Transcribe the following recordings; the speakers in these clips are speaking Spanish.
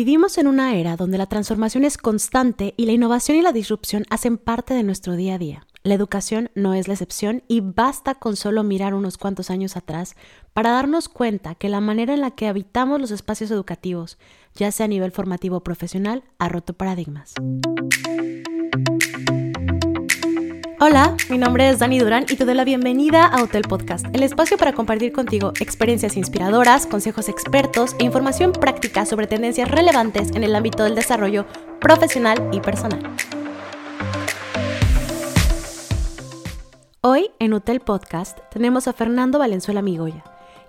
Vivimos en una era donde la transformación es constante y la innovación y la disrupción hacen parte de nuestro día a día. La educación no es la excepción y basta con solo mirar unos cuantos años atrás para darnos cuenta que la manera en la que habitamos los espacios educativos, ya sea a nivel formativo o profesional, ha roto paradigmas. Hola, mi nombre es Dani Durán y te doy la bienvenida a Hotel Podcast, el espacio para compartir contigo experiencias inspiradoras, consejos expertos e información práctica sobre tendencias relevantes en el ámbito del desarrollo profesional y personal. Hoy en Hotel Podcast tenemos a Fernando Valenzuela Migoya,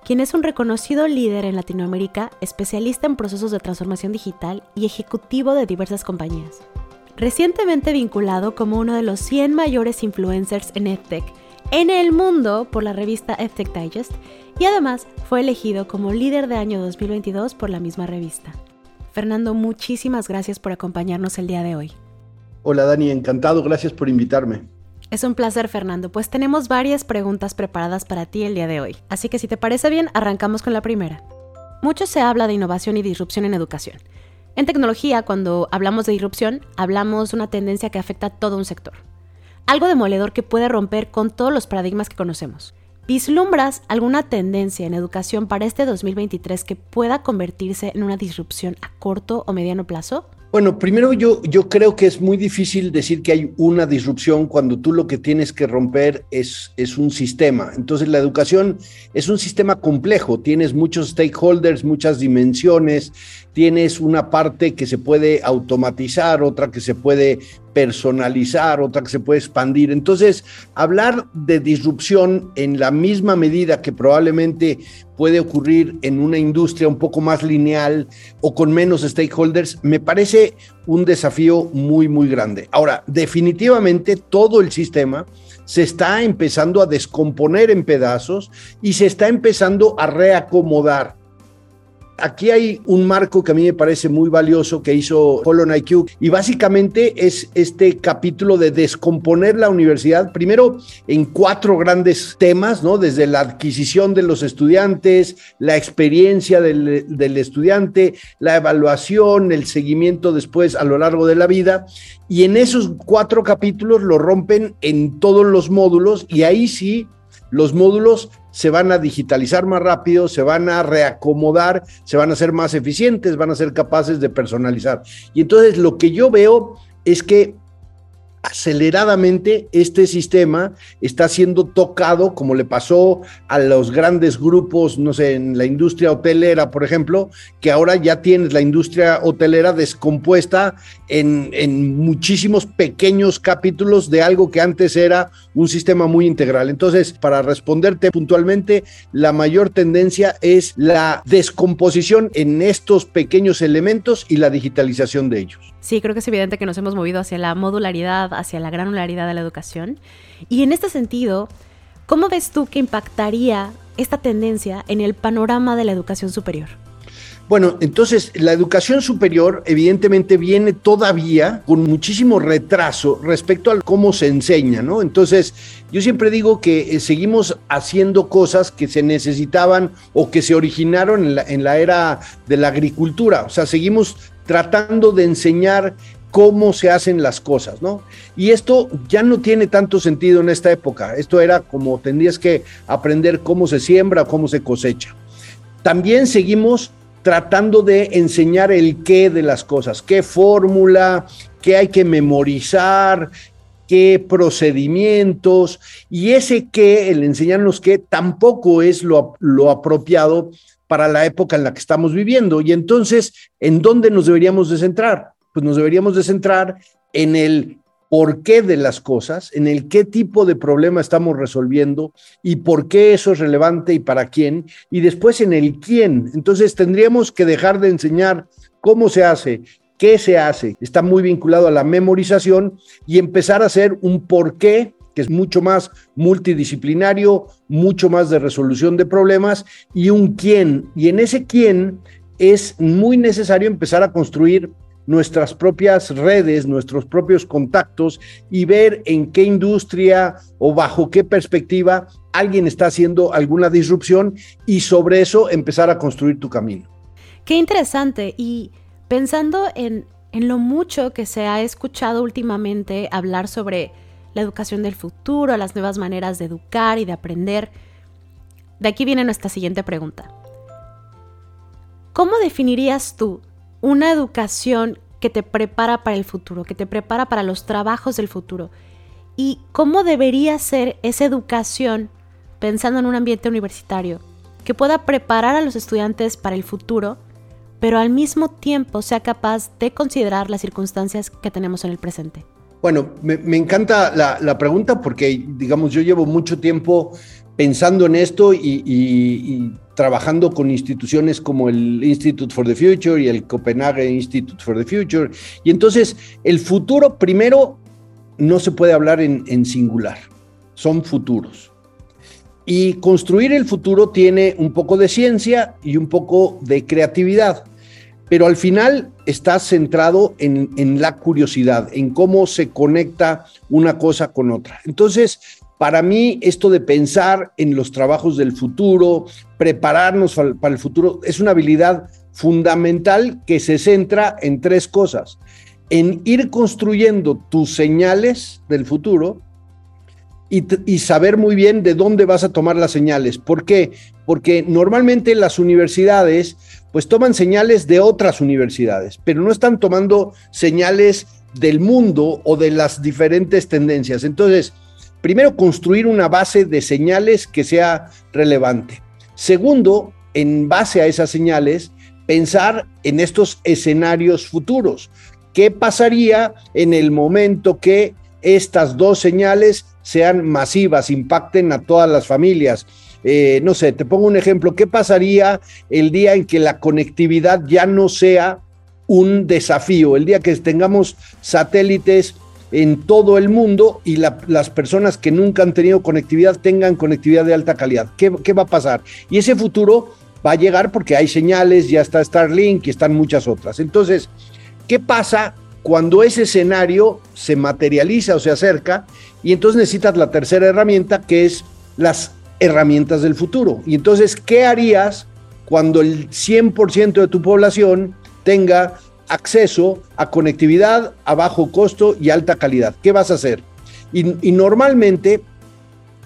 quien es un reconocido líder en Latinoamérica, especialista en procesos de transformación digital y ejecutivo de diversas compañías recientemente vinculado como uno de los 100 mayores influencers en EdTech en el mundo por la revista EdTech Digest y además fue elegido como líder de año 2022 por la misma revista. Fernando, muchísimas gracias por acompañarnos el día de hoy. Hola Dani, encantado, gracias por invitarme. Es un placer, Fernando, pues tenemos varias preguntas preparadas para ti el día de hoy. Así que si te parece bien, arrancamos con la primera. Mucho se habla de innovación y disrupción en educación. En tecnología, cuando hablamos de disrupción, hablamos de una tendencia que afecta a todo un sector. Algo demoledor que puede romper con todos los paradigmas que conocemos. ¿Vislumbras alguna tendencia en educación para este 2023 que pueda convertirse en una disrupción a corto o mediano plazo? Bueno, primero yo, yo creo que es muy difícil decir que hay una disrupción cuando tú lo que tienes que romper es, es un sistema. Entonces la educación es un sistema complejo, tienes muchos stakeholders, muchas dimensiones, tienes una parte que se puede automatizar, otra que se puede personalizar, otra que se puede expandir. Entonces, hablar de disrupción en la misma medida que probablemente puede ocurrir en una industria un poco más lineal o con menos stakeholders, me parece un desafío muy, muy grande. Ahora, definitivamente todo el sistema se está empezando a descomponer en pedazos y se está empezando a reacomodar aquí hay un marco que a mí me parece muy valioso que hizo Holon IQ y básicamente es este capítulo de descomponer la universidad, primero en cuatro grandes temas, ¿no? Desde la adquisición de los estudiantes, la experiencia del, del estudiante, la evaluación, el seguimiento después a lo largo de la vida. Y en esos cuatro capítulos lo rompen en todos los módulos y ahí sí los módulos se van a digitalizar más rápido, se van a reacomodar, se van a ser más eficientes, van a ser capaces de personalizar. Y entonces lo que yo veo es que aceleradamente este sistema está siendo tocado, como le pasó a los grandes grupos, no sé, en la industria hotelera, por ejemplo, que ahora ya tienes la industria hotelera descompuesta en, en muchísimos pequeños capítulos de algo que antes era un sistema muy integral. Entonces, para responderte puntualmente, la mayor tendencia es la descomposición en estos pequeños elementos y la digitalización de ellos. Sí, creo que es evidente que nos hemos movido hacia la modularidad, hacia la granularidad de la educación. Y en este sentido, ¿cómo ves tú que impactaría esta tendencia en el panorama de la educación superior? Bueno, entonces la educación superior evidentemente viene todavía con muchísimo retraso respecto a cómo se enseña, ¿no? Entonces, yo siempre digo que eh, seguimos haciendo cosas que se necesitaban o que se originaron en la, en la era de la agricultura, o sea, seguimos tratando de enseñar cómo se hacen las cosas, ¿no? Y esto ya no tiene tanto sentido en esta época. Esto era como tendrías que aprender cómo se siembra, cómo se cosecha. También seguimos tratando de enseñar el qué de las cosas, qué fórmula, qué hay que memorizar, qué procedimientos, y ese qué, el enseñarnos qué, tampoco es lo, lo apropiado para la época en la que estamos viviendo. Y entonces, ¿en dónde nos deberíamos de centrar? Pues nos deberíamos de centrar en el por qué de las cosas, en el qué tipo de problema estamos resolviendo y por qué eso es relevante y para quién, y después en el quién. Entonces tendríamos que dejar de enseñar cómo se hace, qué se hace, está muy vinculado a la memorización y empezar a hacer un por qué que es mucho más multidisciplinario, mucho más de resolución de problemas y un quién. Y en ese quién es muy necesario empezar a construir nuestras propias redes, nuestros propios contactos y ver en qué industria o bajo qué perspectiva alguien está haciendo alguna disrupción y sobre eso empezar a construir tu camino. Qué interesante. Y pensando en, en lo mucho que se ha escuchado últimamente hablar sobre la educación del futuro, las nuevas maneras de educar y de aprender, de aquí viene nuestra siguiente pregunta. ¿Cómo definirías tú una educación que te prepara para el futuro, que te prepara para los trabajos del futuro? ¿Y cómo debería ser esa educación pensando en un ambiente universitario que pueda preparar a los estudiantes para el futuro, pero al mismo tiempo sea capaz de considerar las circunstancias que tenemos en el presente? Bueno, me, encanta la, pregunta porque, digamos, yo llevo mucho tiempo pensando en esto y, trabajando con instituciones como el Institute for the Future y el Copenhagen Institute for the Future. Y entonces, el futuro, primero, no se puede hablar en singular, son futuros. Y construir el futuro tiene un poco de ciencia y un poco de creatividad, pero al final está centrado en, la curiosidad, en cómo se conecta una cosa con otra. Entonces, para mí, esto de pensar en los trabajos del futuro, prepararnos para el futuro, es una habilidad fundamental que se centra en tres cosas. En ir construyendo tus señales del futuro, y, saber muy bien de dónde vas a tomar las señales. ¿Por qué? Porque normalmente las universidades pues toman señales de otras universidades, pero no están tomando señales del mundo o de las diferentes tendencias. Entonces, primero, construir una base de señales que sea relevante. Segundo, en base a esas señales, pensar en estos escenarios futuros. ¿Qué pasaría en el momento que estas dos señales sean masivas, impacten a todas las familias. Eh, no sé, te pongo un ejemplo, ¿qué pasaría el día en que la conectividad ya no sea un desafío? El día que tengamos satélites en todo el mundo y las personas que nunca han tenido conectividad tengan conectividad de alta calidad. ¿Qué, ¿Qué va a pasar? Y ese futuro va a llegar porque hay señales, ya está Starlink y están muchas otras. Entonces, ¿qué pasa cuando ese escenario se materializa o se acerca, y entonces necesitas la tercera herramienta, que es las herramientas del futuro. Y entonces, ¿qué harías cuando el 100% de tu población tenga acceso a conectividad a bajo costo y alta calidad? ¿Qué vas a hacer? Y, normalmente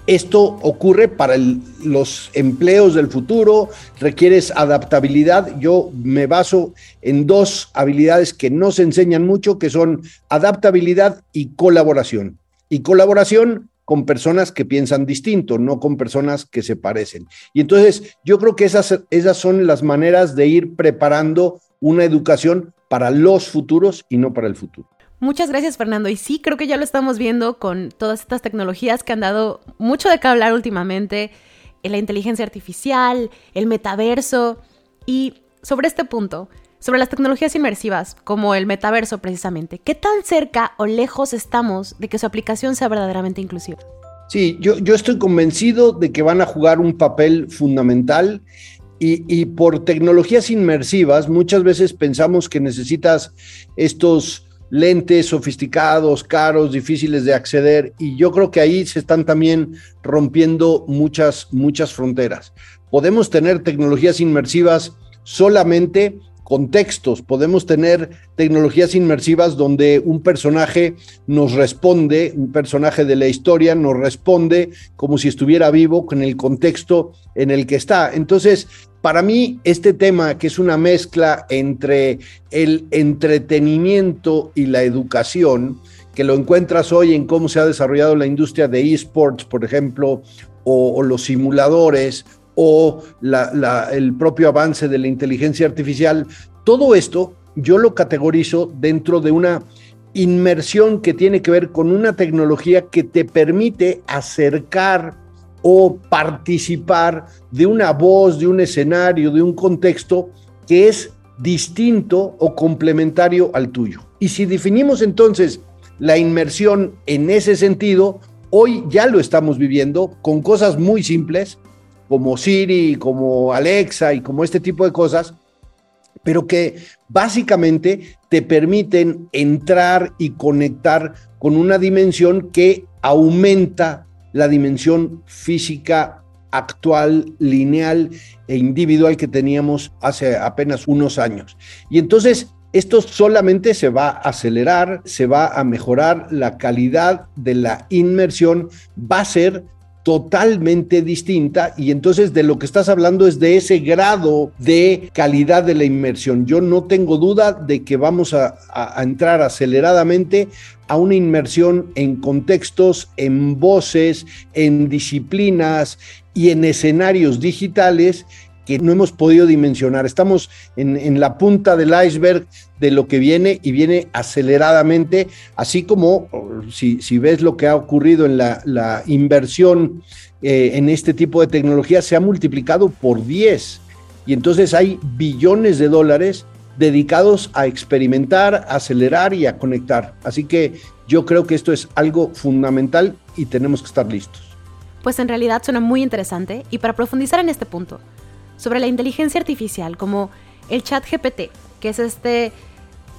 esto ocurre para los empleos del futuro, requieres adaptabilidad. Yo me baso en dos habilidades que no se enseñan mucho, que son adaptabilidad y colaboración. Y colaboración con personas que piensan distinto, no con personas que se parecen. Y entonces yo creo que esas, esas son las maneras de ir preparando una educación para los futuros y no para el futuro. Muchas gracias, Fernando. Y sí, creo que ya lo estamos viendo con todas estas tecnologías que han dado mucho de qué hablar últimamente, eh, la inteligencia artificial, el metaverso. Y sobre este punto, sobre las tecnologías inmersivas, como el metaverso precisamente, ¿qué tan cerca o lejos estamos de que su aplicación sea verdaderamente inclusiva? Sí, yo, yo estoy convencido de que van a jugar un papel fundamental y, por tecnologías inmersivas muchas veces pensamos que necesitas estos lentes sofisticados, caros, difíciles de acceder y yo creo que ahí se están también rompiendo muchas, muchas fronteras. Podemos tener tecnologías inmersivas solamente con textos, podemos tener tecnologías inmersivas donde un personaje nos responde, un personaje de la historia nos responde como si estuviera vivo con el contexto en el que está. Entonces, para mí, este tema, que es una mezcla entre el entretenimiento y la educación, que lo encuentras hoy en cómo se ha desarrollado la industria de esports, por ejemplo, o, los simuladores, o el propio avance de la inteligencia artificial, todo esto yo lo categorizo dentro de una inmersión que tiene que ver con una tecnología que te permite acercar o participar de una voz, de un escenario, de un contexto que es distinto o complementario al tuyo. Y si definimos entonces la inmersión en ese sentido, hoy ya lo estamos viviendo con cosas muy simples, como Siri, como Alexa y como este tipo de cosas, pero que básicamente te permiten entrar y conectar con una dimensión que aumenta la dimensión física actual, lineal e individual que teníamos hace apenas unos años. Y entonces esto solamente se va a acelerar, se va a mejorar la calidad de la inmersión, va a ser totalmente distinta y entonces de lo que estás hablando es de ese grado de calidad de la inmersión. Yo no tengo duda de que vamos a, entrar aceleradamente a una inmersión en contextos, en voces, en disciplinas y en escenarios digitales que no hemos podido dimensionar. Estamos en, la punta del iceberg de lo que viene y viene aceleradamente, así como si, ves lo que ha ocurrido en la, inversión eh, en este tipo de tecnología, se ha multiplicado por 10. Y entonces hay billones de dólares dedicados a experimentar, acelerar y a conectar. Así que yo creo que esto es algo fundamental y tenemos que estar listos. Pues en realidad suena muy interesante y para profundizar en este punto, sobre la inteligencia artificial, como el chat GPT, que es este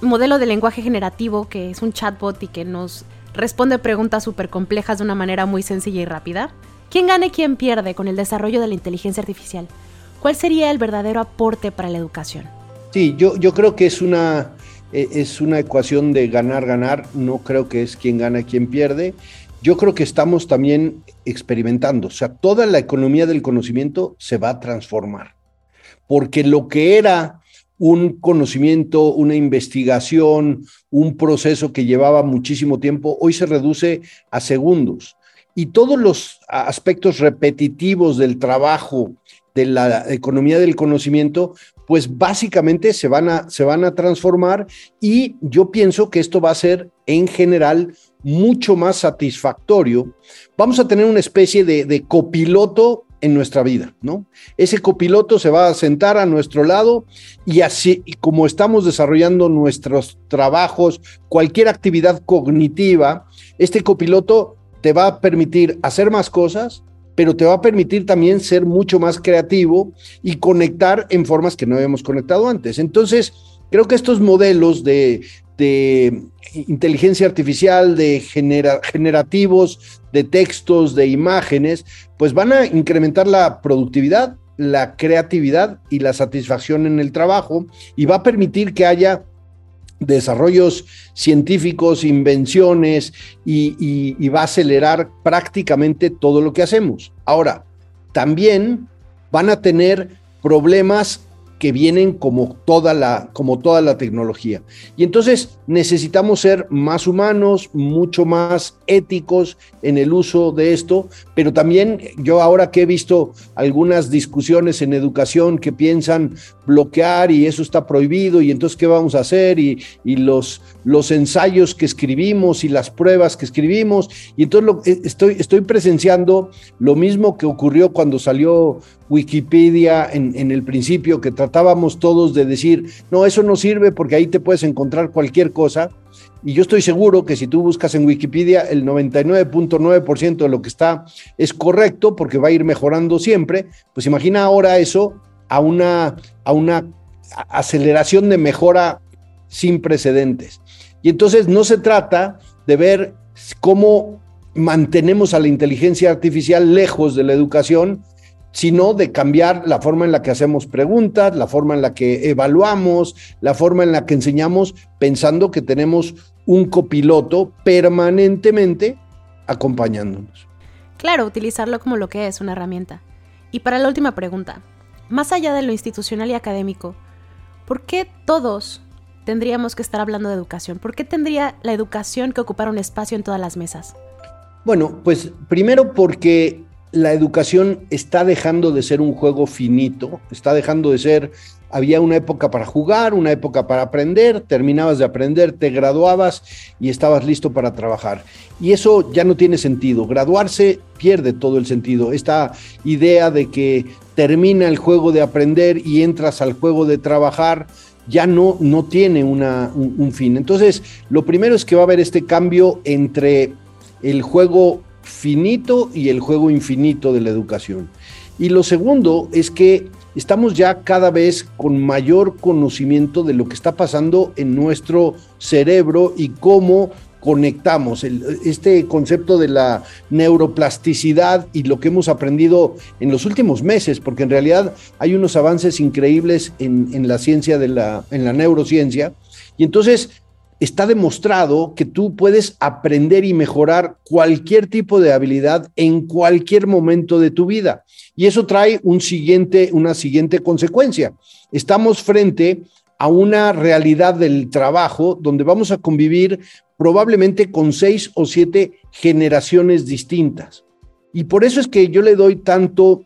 modelo de lenguaje generativo que es un chatbot y que nos responde preguntas súper complejas de una manera muy sencilla y rápida. ¿Quién gana y quién pierde con el desarrollo de la inteligencia artificial? ¿Cuál sería el verdadero aporte para la educación? Sí, yo, yo creo que es una, e, es una ecuación de ganar-ganar, no creo que es quién gana y quién pierde. Yo creo que estamos también experimentando, o sea, toda la economía del conocimiento se va a transformar, porque lo que era un conocimiento, una investigación, un proceso que llevaba muchísimo tiempo, hoy se reduce a segundos. Y todos los aspectos repetitivos del trabajo de la economía del conocimiento, pues básicamente se van a, se van a transformar y yo pienso que esto va a ser en general mucho más satisfactorio. Vamos a tener una especie de, de copiloto en nuestra vida, ¿no? Ese copiloto se va a sentar a nuestro lado y así como estamos desarrollando nuestros trabajos, cualquier actividad cognitiva, este copiloto te va a permitir hacer más cosas, pero te va a permitir también ser mucho más creativo y conectar en formas que no habíamos conectado antes. Entonces, creo que estos modelos de, inteligencia artificial, de generativos, de textos, de imágenes, pues van a incrementar la productividad, la creatividad y la satisfacción en el trabajo y va a permitir que haya desarrollos científicos, invenciones y, va a acelerar prácticamente todo lo que hacemos. Ahora, también van a tener problemas que vienen como toda la, como toda la tecnología. Y entonces necesitamos ser más humanos, mucho más éticos en el uso de esto, pero también yo ahora que he visto algunas discusiones en educación que piensan bloquear y eso está prohibido y entonces qué vamos a hacer y, y los, los ensayos que escribimos y las pruebas que escribimos y entonces eh, estoy, estoy presenciando lo mismo que ocurrió cuando salió Wikipedia en, el principio que tratábamos todos de decir, no, eso no sirve porque ahí te puedes encontrar cualquier cosa. Y yo estoy seguro que si tú buscas en Wikipedia, el 99.9% de lo que está es correcto porque va a ir mejorando siempre. Pues imagina ahora eso a una, a una aceleración de mejora sin precedentes. Y entonces no se trata de ver cómo mantenemos a la inteligencia artificial lejos de la educación, sino de cambiar la forma en la que hacemos preguntas, la forma en la que evaluamos, la forma en la que enseñamos, pensando que tenemos un copiloto permanentemente acompañándonos. Claro, utilizarlo como lo que es, una herramienta. Y para la última pregunta, más allá de lo institucional y académico, ¿por qué todos tendríamos que estar hablando de educación? ¿Por qué tendría la educación que ocupar un espacio en todas las mesas? Bueno, pues primero porque la educación está dejando de ser un juego finito, está dejando de ser, había una época para jugar, una época para aprender, terminabas de aprender, te graduabas y estabas listo para trabajar. Y eso ya no tiene sentido, graduarse pierde todo el sentido, esta idea de que termina el juego de aprender y entras al juego de trabajar, ya no, no tiene una, un fin. Entonces, lo primero es que va a haber este cambio entre el juego finito y el juego infinito de la educación. Y lo segundo es que estamos ya cada vez con mayor conocimiento de lo que está pasando en nuestro cerebro y cómo conectamos. este concepto de la neuroplasticidad y lo que hemos aprendido en los últimos meses, porque en realidad hay unos avances increíbles en, la ciencia de la, en la neurociencia. Y entonces está demostrado que tú puedes aprender y mejorar cualquier tipo de habilidad en cualquier momento de tu vida. Y eso trae una siguiente consecuencia. Estamos frente a una realidad del trabajo donde vamos a convivir probablemente con seis o siete generaciones distintas. Y por eso es que yo le doy tanto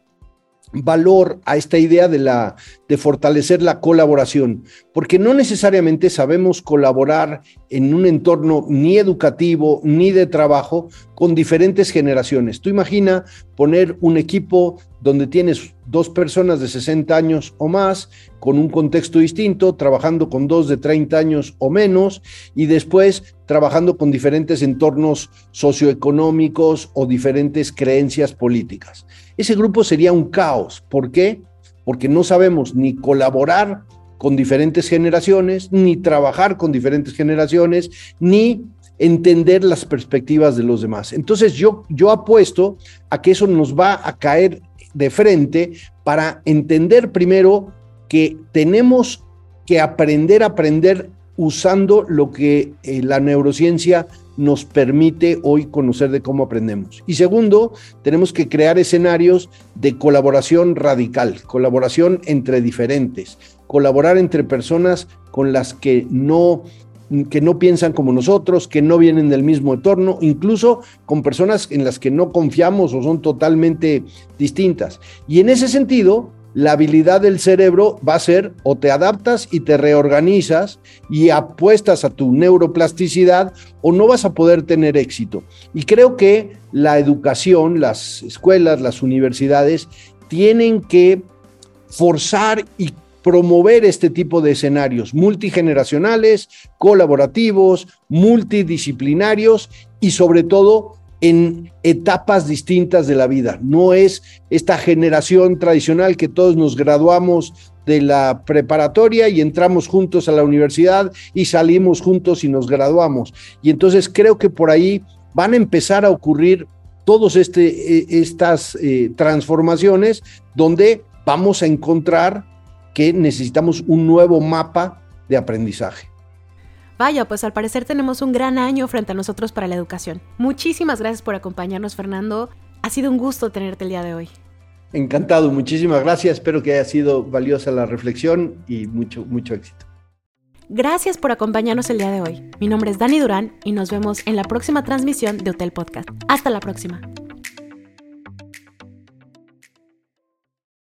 valor a esta idea de la de fortalecer la colaboración, porque no necesariamente sabemos colaborar en un entorno ni educativo ni de trabajo con diferentes generaciones. Tú imagina poner un equipo donde tienes dos personas de 60 años o más, con un contexto distinto, trabajando con dos de 30 años o menos, y después trabajando con diferentes entornos socioeconómicos o diferentes creencias políticas. Ese grupo sería un caos. ¿Por qué? Porque no sabemos ni colaborar con diferentes generaciones, ni trabajar con diferentes generaciones, ni entender las perspectivas de los demás. Entonces yo, yo apuesto a que eso nos va a caer de frente para entender primero que tenemos que aprender a aprender usando lo que eh, la neurociencia nos permite hoy conocer de cómo aprendemos. Y segundo, tenemos que crear escenarios de colaboración radical, colaboración entre diferentes, colaborar entre personas con las que no que no piensan como nosotros, que no vienen del mismo entorno, incluso con personas en las que no confiamos o son totalmente distintas. Y en ese sentido, la habilidad del cerebro va a ser o te adaptas y te reorganizas y apuestas a tu neuroplasticidad o no vas a poder tener éxito. Y creo que la educación, las escuelas, las universidades tienen que forzar y promover este tipo de escenarios multigeneracionales, colaborativos, multidisciplinarios y sobre todo en etapas distintas de la vida. No es esta generación tradicional que todos nos graduamos de la preparatoria y entramos juntos a la universidad y salimos juntos y nos graduamos. Y entonces creo que por ahí van a empezar a ocurrir todas este, e, estas eh, transformaciones donde vamos a encontrar que necesitamos un nuevo mapa de aprendizaje. Vaya, pues al parecer tenemos un gran año frente a nosotros para la educación. Muchísimas gracias por acompañarnos, Fernando. Ha sido un gusto tenerte el día de hoy. Encantado, muchísimas gracias. Espero que haya sido valiosa la reflexión y mucho, mucho éxito. Gracias por acompañarnos el día de hoy. Mi nombre es Dani Durán y nos vemos en la próxima transmisión de Hotel Podcast. Hasta la próxima.